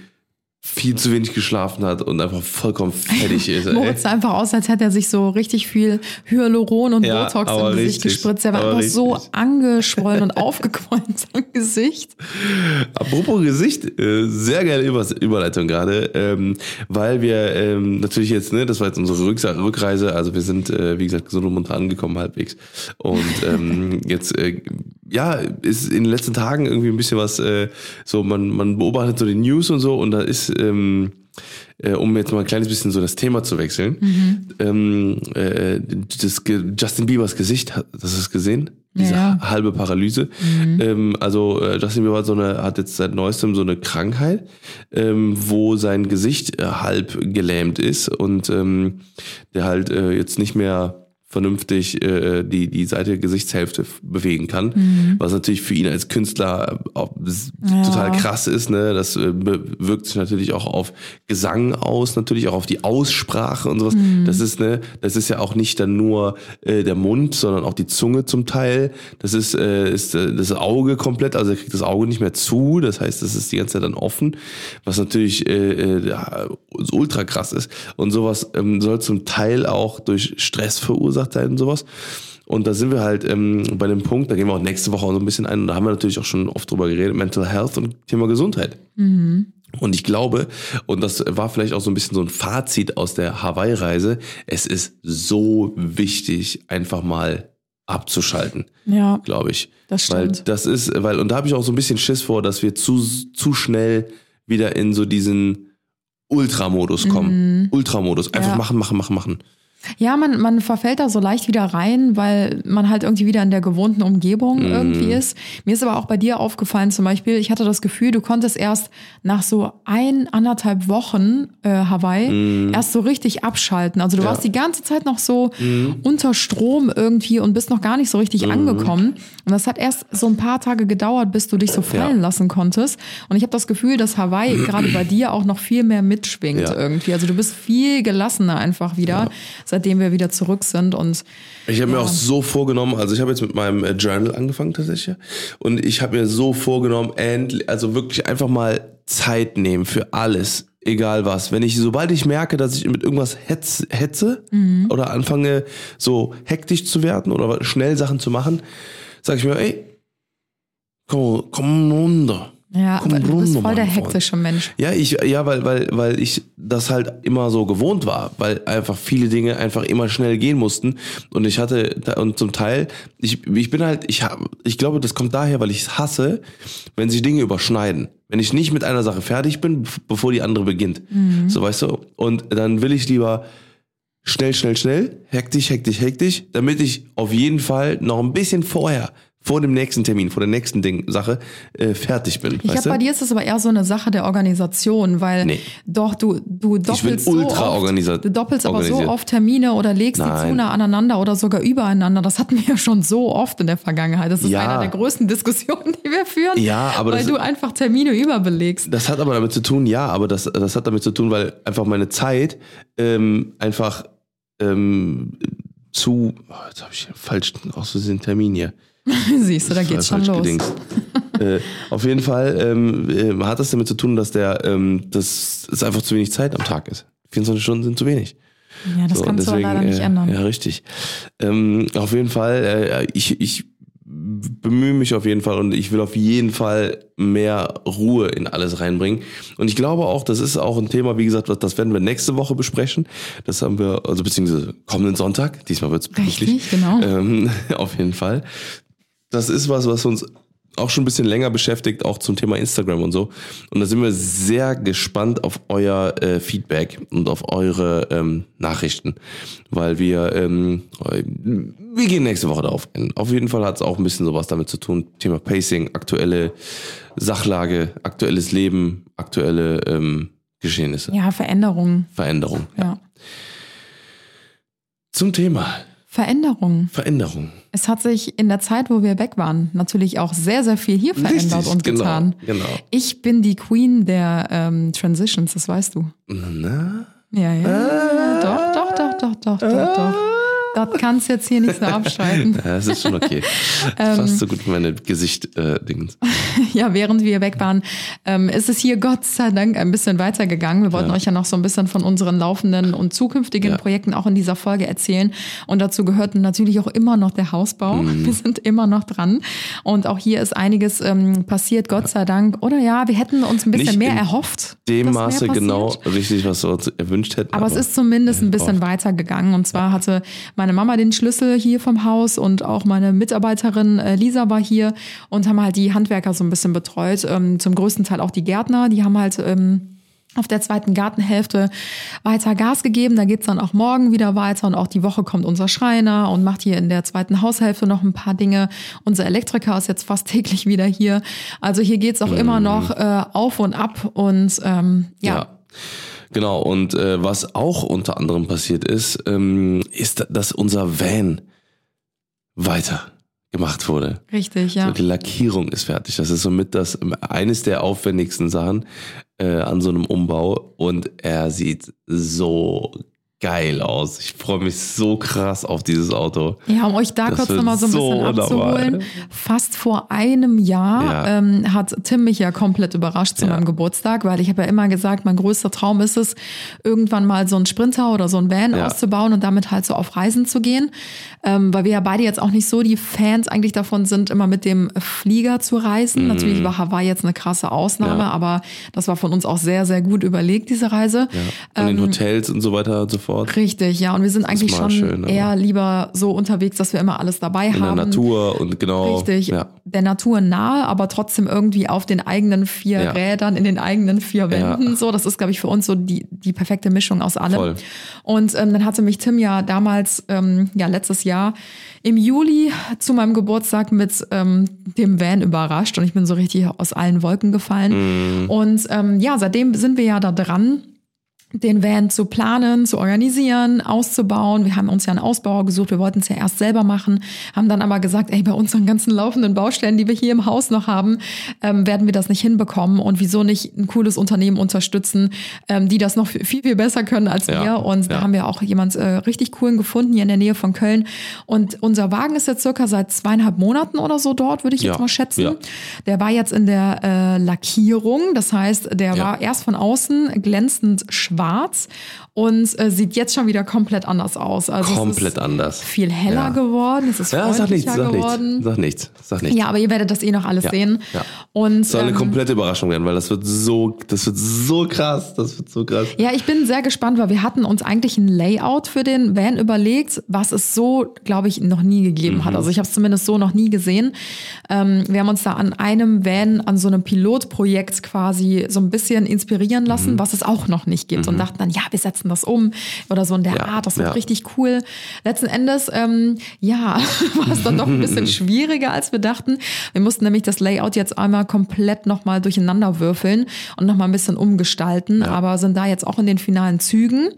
viel zu wenig geschlafen hat und einfach vollkommen fertig *laughs* ist. Moritz sah einfach aus, als hätte er sich so richtig viel Hyaluron und Ja, Botox im Gesicht richtig, gespritzt. Er war aber einfach so richtig. angeschwollen und *laughs* aufgequollen sein Gesicht. Apropos Gesicht, äh, sehr geile Über- Überleitung gerade, ähm, weil wir ähm, natürlich jetzt, ne, das war jetzt unsere Rückreise, also wir sind, äh, wie gesagt, gesund und munter angekommen halbwegs. Und ähm, *laughs* jetzt, äh, ja, ist in den letzten Tagen irgendwie ein bisschen was, äh, so man, man beobachtet so die News und so und da ist, ähm, äh, um jetzt mal ein kleines bisschen so das Thema zu wechseln, ähm, äh, das Justin Biebers Gesicht, hast du das gesehen? Diese Ja. halbe Paralyse. Ähm, also äh, Justin Bieber hat, so eine, hat jetzt seit neuestem so eine Krankheit, ähm, wo sein Gesicht äh, halb gelähmt ist und ähm, der halt äh, jetzt nicht mehr vernünftig äh, die, die Seite Gesichtshälfte bewegen kann, was natürlich für ihn als Künstler Ja. total krass ist. Ne? Das äh, wirkt sich natürlich auch auf Gesang aus, natürlich auch auf die Aussprache und sowas. Das ist ne, das ist ja auch nicht dann nur äh, der Mund, sondern auch die Zunge zum Teil. Das ist, äh, ist äh, das Auge komplett, also er kriegt das Auge nicht mehr zu. Das heißt, das ist die ganze Zeit dann offen, was natürlich äh, äh, ja, ultra krass ist. Und sowas ähm, soll zum Teil auch durch Stress verursacht sein und sowas. Und da sind wir halt ähm, bei dem Punkt, da gehen wir auch nächste Woche auch so ein bisschen ein, und da haben wir natürlich auch schon oft drüber geredet, Mental Health und Thema Gesundheit. Und ich glaube, und das war vielleicht auch so ein bisschen so ein Fazit aus der Hawaii-Reise, es ist so wichtig, einfach mal abzuschalten, Ja, glaube ich. Das Weil stimmt. das ist, weil, und da habe ich auch so ein bisschen Schiss vor, dass wir zu, zu schnell wieder in so diesen Ultramodus kommen. Ultramodus. Einfach Mhm. Ja. machen, machen, machen, machen. Ja, man, man verfällt da so leicht wieder rein, weil man halt irgendwie wieder in der gewohnten Umgebung Mhm. irgendwie ist. Mir ist aber auch bei dir aufgefallen zum Beispiel, ich hatte das Gefühl, du konntest erst nach so ein, anderthalb Wochen äh, Hawaii erst so richtig abschalten. Also du Mhm. Ja. Mhm. warst die ganze Zeit noch so unter Strom irgendwie und bist noch gar nicht so richtig angekommen. Und das hat erst so ein paar Tage gedauert, bis du dich so fallen Ja. lassen konntest. Und ich habe das Gefühl, dass Hawaii *clears throat* gerade bei dir auch noch viel mehr mitschwingt Ja. irgendwie. Also du bist viel gelassener einfach wieder, seitdem wir wieder zurück sind. Und Ich habe mir auch so vorgenommen, also ich habe jetzt mit meinem äh, Journal angefangen tatsächlich und ich habe mir so vorgenommen, endlich, also wirklich einfach mal Zeit nehmen für alles, egal was. Wenn ich, sobald ich merke, dass ich mit irgendwas hetz, hetze oder anfange so hektisch zu werden oder schnell Sachen zu machen, sage ich mir, ey, komm, komm runter. Ja, Komm aber du bist voll der hektische Mensch. Ja, ich, ja, weil, weil, weil ich das halt immer so gewohnt war, weil einfach viele Dinge einfach immer schnell gehen mussten. Und ich hatte, und zum Teil, ich, ich bin halt, ich hab, ich glaube, das kommt daher, weil ich es hasse, wenn sich Dinge überschneiden. Wenn ich nicht mit einer Sache fertig bin, bevor die andere beginnt. So, weißt du? Und dann will ich lieber schnell, schnell, schnell, hektisch, hektisch, hektisch, damit ich auf jeden Fall noch ein bisschen vorher, vor dem nächsten Termin, vor der nächsten Ding, Sache, äh, fertig bin. Ich glaube, bei dir ist das aber eher so eine Sache der Organisation, weil Nee. doch du du doppelst so oft, du doppelst aber so oft Termine oder legst die Nein. zu nah aneinander oder sogar übereinander. Das hatten wir ja *laughs* schon so oft in der Vergangenheit. Das ist Ja. einer der größten *laughs* Diskussionen, die wir führen, Ja, aber weil das- du einfach Termine überbelegst. Das hat aber damit zu tun, ja, aber das, das hat damit zu tun, weil einfach meine Zeit ähm, einfach ähm, zu. Oh, jetzt habe ich falsch aus Versehen Termin hier. *laughs* Siehst du, da geht's schon los. äh, auf jeden Fall ähm, äh, hat das damit zu tun, dass der, ähm, dass es einfach zu wenig Zeit am Tag ist. 24 Stunden sind zu wenig. Ja, das So, kannst du aber leider nicht äh, ändern. Ja, richtig. Ähm, auf jeden Fall, äh, ich, ich bemühe mich auf jeden Fall und ich will auf jeden Fall mehr Ruhe in alles reinbringen. Und ich glaube auch, das ist auch ein Thema, wie gesagt, das- werden wir nächste Woche besprechen. Das haben wir, also beziehungsweise kommenden Sonntag. Diesmal wird es pünktlich. Genau. Ähm, *laughs* auf jeden Fall. Das ist was, was uns auch schon ein bisschen länger beschäftigt, auch zum Thema Instagram und so. Und da sind wir sehr gespannt auf euer äh, Feedback und auf eure ähm, Nachrichten, weil wir ähm, wir gehen nächste Woche darauf ein. Auf jeden Fall hat es auch ein bisschen sowas damit zu tun. Thema Pacing, aktuelle Sachlage, aktuelles Leben, aktuelle ähm, Geschehnisse, Ja, Veränderungen. Veränderung. Ja. Zum Thema Veränderungen. Veränderung. Es hat sich in der Zeit, wo wir weg waren, natürlich auch sehr, sehr viel hier verändert Richtig, und genau, getan. genau. Ich bin die Queen der ähm, Transitions, das weißt du. Na? Ja, ja. Ah. Doch, doch, doch, doch, doch, doch, doch. Das kannst jetzt hier nicht so abschalten. *laughs* Ja, das ist schon okay. Das ist fast so gut wie meine Gesicht-Dings. *laughs* ja, während wir weg waren, ähm, ist es hier Gott sei Dank ein bisschen weitergegangen. Wir wollten Ja. euch ja noch so ein bisschen von unseren laufenden und zukünftigen Ja. Projekten auch in dieser Folge erzählen. Und dazu gehört natürlich auch immer noch der Hausbau. Mhm. Wir sind immer noch dran. Und auch hier ist einiges ähm, passiert, Gott sei Dank. Oder ja, wir hätten uns ein bisschen Nicht mehr erhofft. Dem Maße genau richtig, was wir uns erwünscht hätten. Aber es ist zumindest ein bisschen weitergegangen. Und zwar hatte meine Mama den Schlüssel hier vom Haus und auch meine Mitarbeiterin äh, Lisa war hier und haben halt die Handwerker so ein bisschen betreut. Ähm, zum größten Teil auch die Gärtner. Die haben halt ähm, auf der zweiten Gartenhälfte weiter Gas gegeben. Da geht's dann auch morgen wieder weiter und auch die Woche kommt unser Schreiner und macht hier in der zweiten Haushälfte noch ein paar Dinge. Unser Elektriker ist jetzt fast *laughs* täglich wieder hier. Also hier geht's auch immer noch äh, auf und ab und ähm, ja. Ja. Genau, und äh, was auch unter anderem passiert ist, ähm, ist, dass unser Van weiter gemacht wurde. Richtig, ja. So, die Lackierung ist fertig. Das ist somit das eines der aufwendigsten Sachen äh, an so einem Umbau. Und er sieht so geil aus. Ich freue mich so krass auf dieses Auto. Ja, um euch da Das kurz nochmal so ein so bisschen abzuholen. normal. Fast vor einem Jahr Ja. ähm, hat Tim mich ja komplett überrascht zu Ja. meinem Geburtstag, weil ich habe ja immer gesagt, mein größter Traum ist es, irgendwann mal so einen Sprinter oder so einen Van Ja. auszubauen und damit halt so auf Reisen zu gehen. Ähm, weil wir ja beide jetzt auch nicht so die Fans eigentlich davon sind, immer mit dem Flieger zu reisen. Natürlich war Hawaii jetzt eine krasse Ausnahme, Mhm. Aber das war von uns auch sehr, sehr gut überlegt, diese Reise. Ja. Und in Ähm, Hotels und so weiter und so fort. Richtig, ja. Und wir sind eigentlich schon schön, eher lieber so unterwegs, dass wir immer alles dabei In der haben. Natur und genau. Richtig, Ja. der Natur nahe, aber trotzdem irgendwie auf den eigenen vier Ja. Rädern, in den eigenen vier Ja. Wänden. So, das ist, glaube ich, für uns so die, die perfekte Mischung aus allem. Voll. Und ähm, dann hatte mich Tim ja damals, ähm, ja, letztes Jahr im Juli zu meinem Geburtstag mit ähm, dem Van überrascht und ich bin so richtig aus allen Wolken gefallen. Mhm. Und ähm, ja, seitdem sind wir ja da dran den Van zu planen, zu organisieren, auszubauen. Wir haben uns ja einen Ausbauer gesucht. Wir wollten es ja erst selber machen, haben dann aber gesagt, ey, bei unseren ganzen laufenden Baustellen, die wir hier im Haus noch haben, ähm, werden wir das nicht hinbekommen und wieso nicht ein cooles Unternehmen unterstützen, ähm, die das noch viel, viel besser können als Ja, wir. Und da ja. haben wir auch jemand äh, richtig coolen gefunden hier in der Nähe von Köln. Und unser Wagen ist jetzt circa seit zweieinhalb Monaten oder so dort, würde ich jetzt Ja, mal schätzen. Der war jetzt in der äh, Lackierung, das heißt, der war erst von außen glänzend schwarz Schwarz und äh, sieht jetzt schon wieder komplett anders aus. Also es Komplett ist anders. viel heller Ja. geworden, es ist Ja, freundlicher sag nichts. geworden. Sag nichts. Sag nichts. Ja, aber ihr werdet das eh noch alles Ja, sehen. ja. Und soll eine ähm, komplette Überraschung werden, weil das wird so, das wird so krass, das wird so krass. Ja, ich bin sehr gespannt, weil wir hatten uns eigentlich ein Layout für den Van überlegt, was es so, glaube ich, noch nie gegeben Mhm. hat. Also ich habe es zumindest so noch nie gesehen. Ähm, wir haben uns da an einem Van, an so einem Pilotprojekt quasi so ein bisschen inspirieren Mhm. lassen, was es auch noch nicht gibt und dachten dann, ja, wir setzen das um oder so in der Ja, Art, das wird ja. richtig cool. Letzten Endes, ähm, ja, *laughs* war es dann doch ein bisschen *laughs* schwieriger, als wir dachten. Wir mussten nämlich das Layout jetzt einmal komplett nochmal durcheinander würfeln und nochmal ein bisschen umgestalten, aber sind da jetzt auch in den finalen Zügen.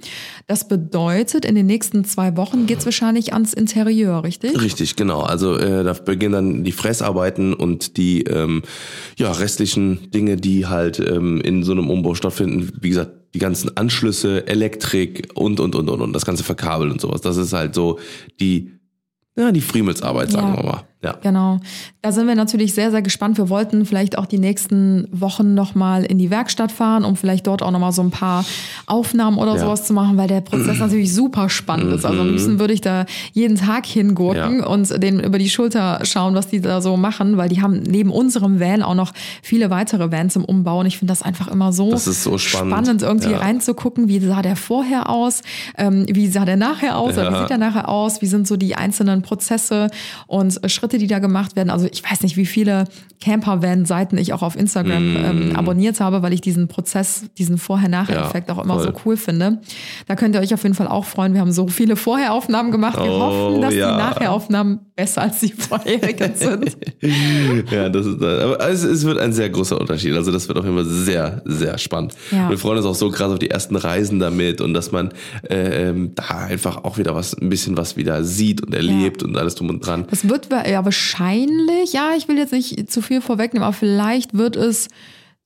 Das bedeutet, in den nächsten zwei Wochen geht's wahrscheinlich ans Interieur, richtig? Richtig, genau. Also äh, da beginnen dann die Fressarbeiten und die ähm, ja, restlichen Dinge, die halt ähm, in so einem Umbau stattfinden. Wie gesagt, die ganzen Anschlüsse, Elektrik und, und, und, und, und das ganze Verkabeln und sowas. Das ist halt so die, ja, die Friemelsarbeit, sagen Ja. wir mal. Ja. Genau. Da sind wir natürlich sehr, sehr gespannt. Wir wollten vielleicht auch die nächsten Wochen nochmal in die Werkstatt fahren, um vielleicht dort auch nochmal so ein paar Aufnahmen oder Ja. sowas zu machen, weil der Prozess *clears throat* natürlich super spannend ist. Also am liebsten würde ich da jeden Tag hingurken Mhm. Ja. und denen über die Schulter schauen, was die da so machen, weil die haben neben unserem Van auch noch viele weitere Vans im Umbau. Und ich finde das einfach immer so, so spannend. irgendwie Ja. reinzugucken, wie sah der vorher aus, ähm, wie sah der nachher aus, oder wie sieht der nachher aus, wie sind so die einzelnen Prozesse und äh, Schritte, die da gemacht werden. Also ich weiß nicht, wie viele Camper-Van-Seiten ich auch auf Instagram ähm, abonniert habe, weil ich diesen Prozess, diesen Vorher-Nachher-Effekt Mm. Ja, auch immer voll. so cool finde. Da könnt ihr euch auf jeden Fall auch freuen. Wir haben so viele Vorheraufnahmen gemacht. Wir Oh, hoffen, dass ja. die Nachheraufnahmen besser als die vorherigen *laughs* sind. ja, das ist, aber es, es wird ein sehr großer Unterschied. Also das wird auf jeden Fall sehr, sehr spannend. Ja. Wir freuen uns auch so krass auf die ersten Reisen damit und dass man äh, ähm, da einfach auch wieder was, ein bisschen was wieder sieht und erlebt und alles drum und dran. Das wird wa- ja wahrscheinlich, ja, ich will jetzt nicht zu viel vorwegnehmen, aber vielleicht wird es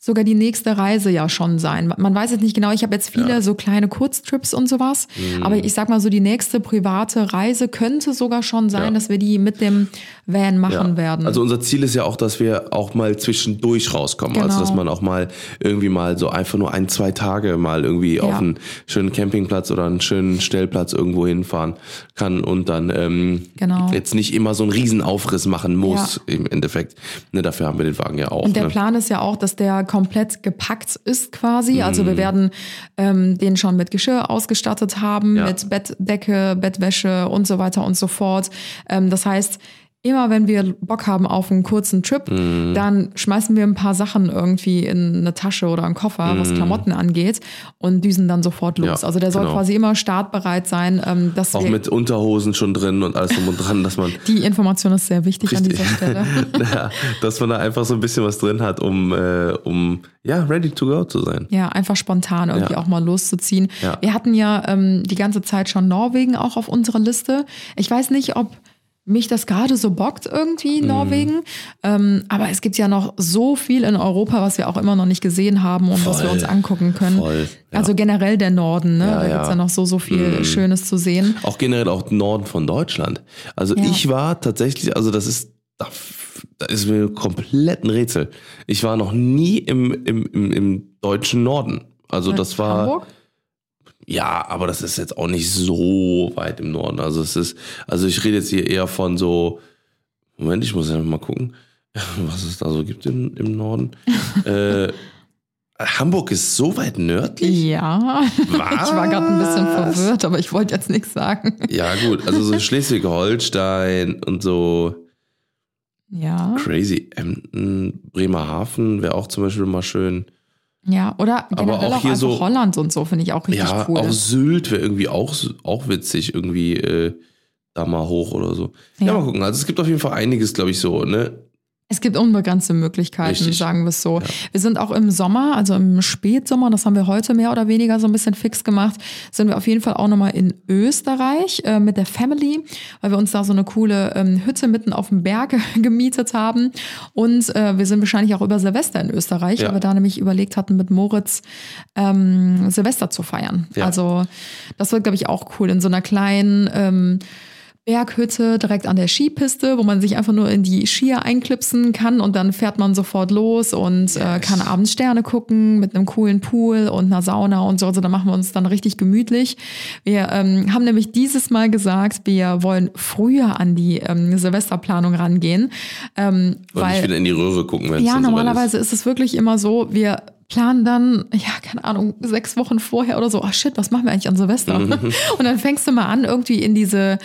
sogar die nächste Reise ja schon sein. Man- weiß jetzt nicht genau, ich habe jetzt viele Ja. so kleine Kurztrips und sowas, aber ich sag mal so, die nächste private Reise könnte sogar schon sein, Ja. dass wir die mit dem Van machen werden. Also unser Ziel ist ja auch, dass wir auch mal zwischendurch rauskommen. Genau. Also dass man auch mal irgendwie mal so einfach nur ein, zwei Tage mal irgendwie auf einen schönen Campingplatz oder einen schönen Stellplatz irgendwo hinfahren kann und dann ähm, Genau. jetzt nicht immer so einen Riesenaufriss machen muss im Endeffekt. Ne, dafür haben wir den Wagen ja auch. Und der ne? Plan ist ja auch, dass der komplett gepackt ist quasi. Also Mhm. wir werden ähm, den schon mit Geschirr ausgestattet haben, Ja. mit Bettdecke, Bettwäsche und so weiter und so fort. Ähm, das heißt, immer wenn wir Bock haben auf einen kurzen Trip, Mhm. dann schmeißen wir ein paar Sachen irgendwie in eine Tasche oder einen Koffer, was Klamotten angeht und düsen dann sofort los. Mhm. Ja, also der soll genau. quasi immer startbereit sein, ähm, dass auch mit Unterhosen schon drin und alles drum und dran, dass man die Information ist sehr wichtig an Richtig. dieser Stelle. *laughs* ja, dass man da einfach so ein bisschen was drin hat, um, äh, um ja, ready to go zu sein. Ja, einfach spontan irgendwie Ja. auch mal loszuziehen. Ja. Wir hatten ja ähm, die ganze Zeit schon Norwegen auch auf unserer Liste. Ich weiß nicht, ob mich das gerade so bockt Mhm. irgendwie, Norwegen. Ähm, aber es gibt ja noch so viel in Europa, was wir auch immer noch nicht gesehen haben und was wir Voll. uns angucken können. Voll, ja. Also generell der Norden, ne? Ja, da ja. gibt's ja noch so, so viel Schönes zu sehen. Auch generell auch Norden von Deutschland. Also ich war tatsächlich, also das ist, da, da ist mir komplett ein Rätsel. Ich war noch nie im, im, im, im deutschen Norden. Also das war, Hamburg? Ja, aber das ist jetzt auch nicht so weit im Norden. Also es ist, also ich rede jetzt hier eher von so, Moment, ich muss ja mal gucken, *laughs* was es da so gibt im, im Norden. *laughs* äh, Hamburg ist so weit nördlich? Ja, *laughs* ich war gerade ein bisschen Was? verwirrt, aber ich wollte jetzt nichts sagen. Ja, gut, also so Schleswig-Holstein und so Ja, crazy. Emden, Bremerhaven wäre auch zum Beispiel mal schön. Ja, oder generell auch auch, hier einfach so- Holland und so finde ich auch richtig ja, cool. auch Sylt wäre irgendwie auch, auch witzig, irgendwie äh, da mal hoch oder so. Ja. Ja. mal gucken. Also es gibt auf jeden Fall einiges, glaube ich, so, ne? Es gibt unbegrenzte Möglichkeiten, Richtig. sagen wir es so. Wir sind auch im Sommer, also im Spätsommer, das haben wir heute mehr oder weniger so ein bisschen fix gemacht, sind wir auf jeden Fall auch nochmal in Österreich äh, mit der Family, weil wir uns da so eine coole ähm, Hütte mitten auf dem Berg *laughs* gemietet haben. Und äh, wir sind wahrscheinlich auch über Silvester in Österreich, Ja. weil wir da nämlich überlegt hatten, mit Moritz ähm, Silvester zu feiern. Ja. Also das wird, glaube ich, auch cool in so einer kleinen ähm, Berghütte direkt an der Skipiste, wo man sich einfach nur in die Skier einklipsen kann und dann fährt man sofort los und äh, kann abends Sterne gucken mit einem coolen Pool und einer Sauna und so. Also da machen wir uns dann richtig gemütlich. Wir ähm, haben nämlich dieses Mal gesagt, wir wollen früher an die ähm, Silvesterplanung rangehen, ähm, Und weil nicht wieder in die Röhre gucken, wenn es ja, normalerweise ist es wirklich immer so, wir planen dann, ja, keine Ahnung, sechs Wochen vorher oder so, ach shit, was machen wir eigentlich an Silvester? Mhm. *laughs* Und dann fängst du mal an, irgendwie in diese,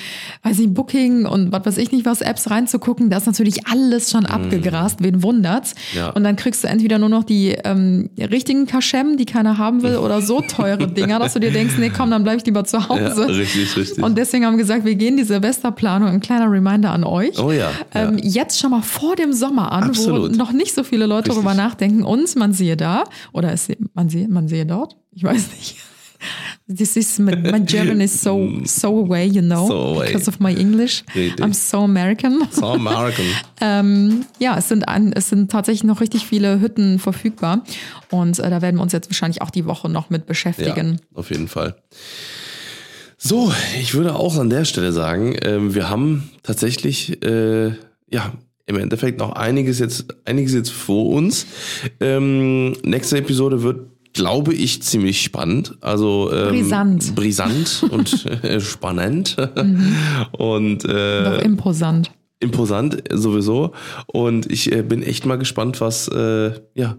weiß ich, Booking und was weiß ich nicht was, Apps reinzugucken. Da ist natürlich alles schon abgegrast, wen wundert's? Mhm. Ja. Und dann kriegst du entweder nur noch die ähm, richtigen Kaschem, die keiner haben will, oder so teure *laughs* Dinger, dass du dir denkst, nee, komm, dann bleib ich lieber zu. Hause. Ja, richtig, richtig. Und deswegen haben wir gesagt, wir gehen die Silvesterplanung, ein kleiner Reminder an euch. Oh ja, Ähm, ja. Jetzt schon mal vor dem Sommer an, Absolut. wo noch nicht so viele Leute Richtig. darüber nachdenken. Und man sehe da, oder ist, man sehe, man sehe dort, ich weiß nicht. This is my, my German is so so away, you know, So away. because of my English. Richtig. I'm so American. so American. *laughs* Ähm, ja, es sind, an, es sind tatsächlich noch richtig viele Hütten verfügbar. Und äh, da werden wir uns jetzt wahrscheinlich auch die Woche noch mit Ja, beschäftigen. auf jeden Fall. So, ich würde auch an der Stelle sagen, ähm, wir haben tatsächlich, äh, ja, im Endeffekt noch einiges jetzt, einiges jetzt vor uns. Ähm, nächste Episode wird, glaube ich, ziemlich spannend. Also ähm, Brisant. brisant *laughs* und äh, spannend und Doch äh, imposant. imposant sowieso. Und ich äh, bin echt mal gespannt, was äh, ja,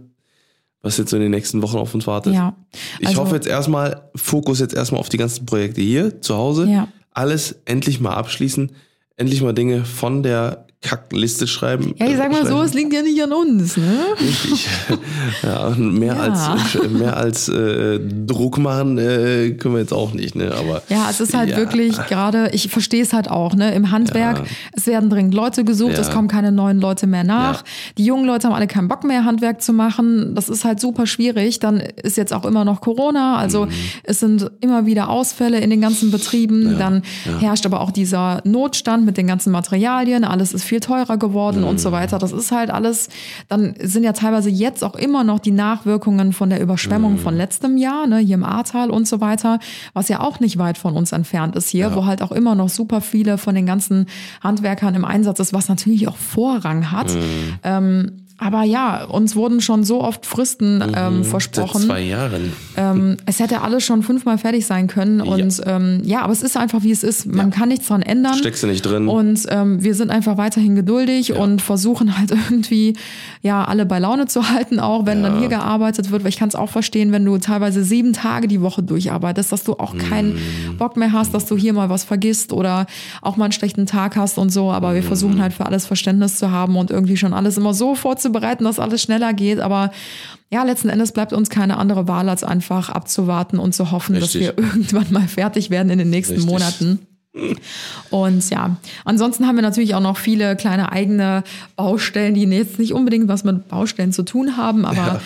was jetzt so in den nächsten Wochen auf uns wartet. Ja. Ich Also- hoffe jetzt erstmal, Fokus jetzt erstmal auf die ganzen Projekte hier zu Hause. Ja. Alles endlich mal abschließen. Endlich mal Dinge von der Kackliste schreiben. Ja, ich sag mal so, schreiben. es liegt ja nicht an uns, ne? Richtig. *laughs* ja, mehr Ja. als, mehr als äh, Druck machen äh, können wir jetzt auch nicht, ne? Aber Ja, es ist halt Ja. wirklich gerade, ich verstehe es halt auch, ne? Im Handwerk, Ja. es werden dringend Leute gesucht, es kommen keine neuen Leute mehr nach. Die jungen Leute haben alle keinen Bock mehr, Handwerk zu machen. Das ist halt super schwierig. Dann ist jetzt auch immer noch Corona, also Mhm. es sind immer wieder Ausfälle in den ganzen Betrieben. Dann herrscht aber auch dieser Notstand mit den ganzen Materialien. Alles ist viel teurer geworden und so weiter. Das ist halt alles, dann sind ja teilweise jetzt auch immer noch die Nachwirkungen von der Überschwemmung von letztem Jahr, ne, hier im Ahrtal und so weiter, was ja auch nicht weit von uns entfernt ist hier, wo halt auch immer noch super viele von den ganzen Handwerkern im Einsatz ist, was natürlich auch Vorrang hat. Ähm, aber ja, uns wurden schon so oft Fristen ähm, Seit versprochen. zwei Jahren. Ähm, es hätte alles schon fünfmal fertig sein können. Und ähm, ja, aber es ist einfach, wie es ist. Man kann nichts dran ändern. Steckst du nicht drin. Und ähm, wir sind einfach weiterhin geduldig und versuchen halt *laughs* irgendwie, ja, alle bei Laune zu halten, auch wenn dann hier gearbeitet wird. Weil ich kann es auch verstehen, wenn du teilweise sieben Tage die Woche durcharbeitest, dass du auch keinen Mm. Bock mehr hast, dass du hier mal was vergisst oder auch mal einen schlechten Tag hast und so. Aber wir Mm. versuchen halt für alles Verständnis zu haben und irgendwie schon alles immer so vorzubereiten, dass alles schneller geht. Aber ja, letzten Endes bleibt uns keine andere Wahl, als einfach abzuwarten und zu hoffen, Richtig. dass wir *laughs* irgendwann mal fertig werden in den nächsten Richtig. Monaten. Und ja, ansonsten haben wir natürlich auch noch viele kleine eigene Baustellen, die jetzt nicht unbedingt was mit Baustellen zu tun haben, aber Ja.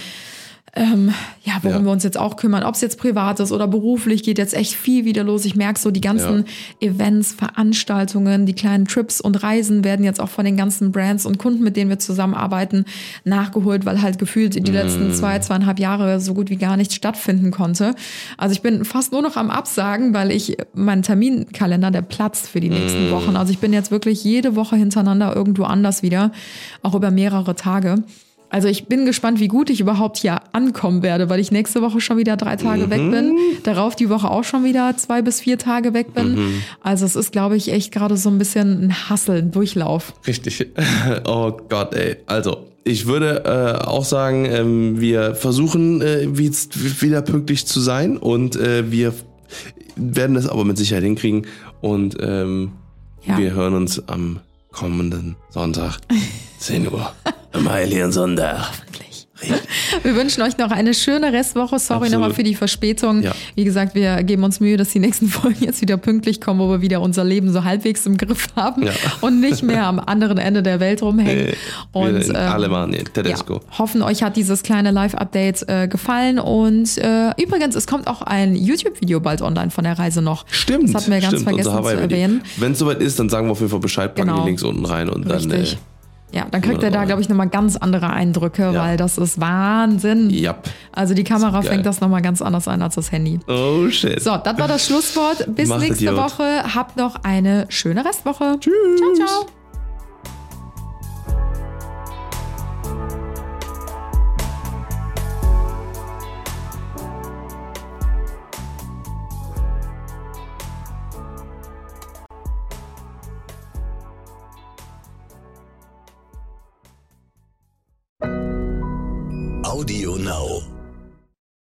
Ähm, ja, worum Ja. wir uns jetzt auch kümmern, ob es jetzt privat ist oder beruflich, geht jetzt echt viel wieder los. Ich merke so, die ganzen Events, Veranstaltungen, die kleinen Trips und Reisen werden jetzt auch von den ganzen Brands und Kunden, mit denen wir zusammenarbeiten, nachgeholt, weil halt gefühlt die letzten zwei, zweieinhalb Jahre so gut wie gar nichts stattfinden konnte. Also ich bin fast nur noch am Absagen, weil ich mein Terminkalender, der platzt für die nächsten Wochen. Also ich bin jetzt wirklich jede Woche hintereinander irgendwo anders wieder, auch über mehrere Tage. Also ich bin gespannt, wie gut ich überhaupt hier ankommen werde, weil ich nächste Woche schon wieder drei Tage weg bin, darauf die Woche auch schon wieder zwei bis vier Tage weg bin. Also es ist, glaube ich, echt gerade so ein bisschen ein Hassel, ein Durchlauf. Richtig. *laughs* Oh Gott, ey. Also, ich würde äh, auch sagen, ähm, wir versuchen äh, wie- wieder pünktlich zu sein und äh, wir werden das aber mit Sicherheit hinkriegen und ähm, Ja. wir hören uns am kommenden Sonntag, *laughs* 10 Uhr, am Heiligen Sonntag. *laughs* Wir wünschen euch noch eine schöne Restwoche. Sorry nochmal für die Verspätung. Ja. Wie gesagt, wir geben uns Mühe, dass die nächsten *laughs* Folgen jetzt wieder pünktlich kommen, wo wir wieder unser Leben so halbwegs im Griff haben Ja. *laughs* und nicht mehr am anderen Ende der Welt rumhängen. Äh, und ähm, Alemannien, Tedesco. Ja, hoffen, euch hat dieses kleine Live-Update äh, gefallen. Und äh, übrigens, es kommt auch ein YouTube-Video bald online von der Reise noch. Stimmt. Das hatten wir ganz stimmt, vergessen zu erwähnen. Wenn es soweit ist, dann sagen wir auf jeden Fall Bescheid, packen Genau. die Links unten rein und dann. Richtig. Äh, ja, dann kriegt ihr da, glaube ich, nochmal ganz andere Eindrücke, Ja. weil das ist Wahnsinn. Jap. Also die Kamera geil. fängt das nochmal ganz anders an als das Handy. Oh shit. So, das war das Schlusswort. Bis Macht nächste. Woche. Habt noch eine schöne Restwoche. Tschüss. Ciao, ciao. Audio Now.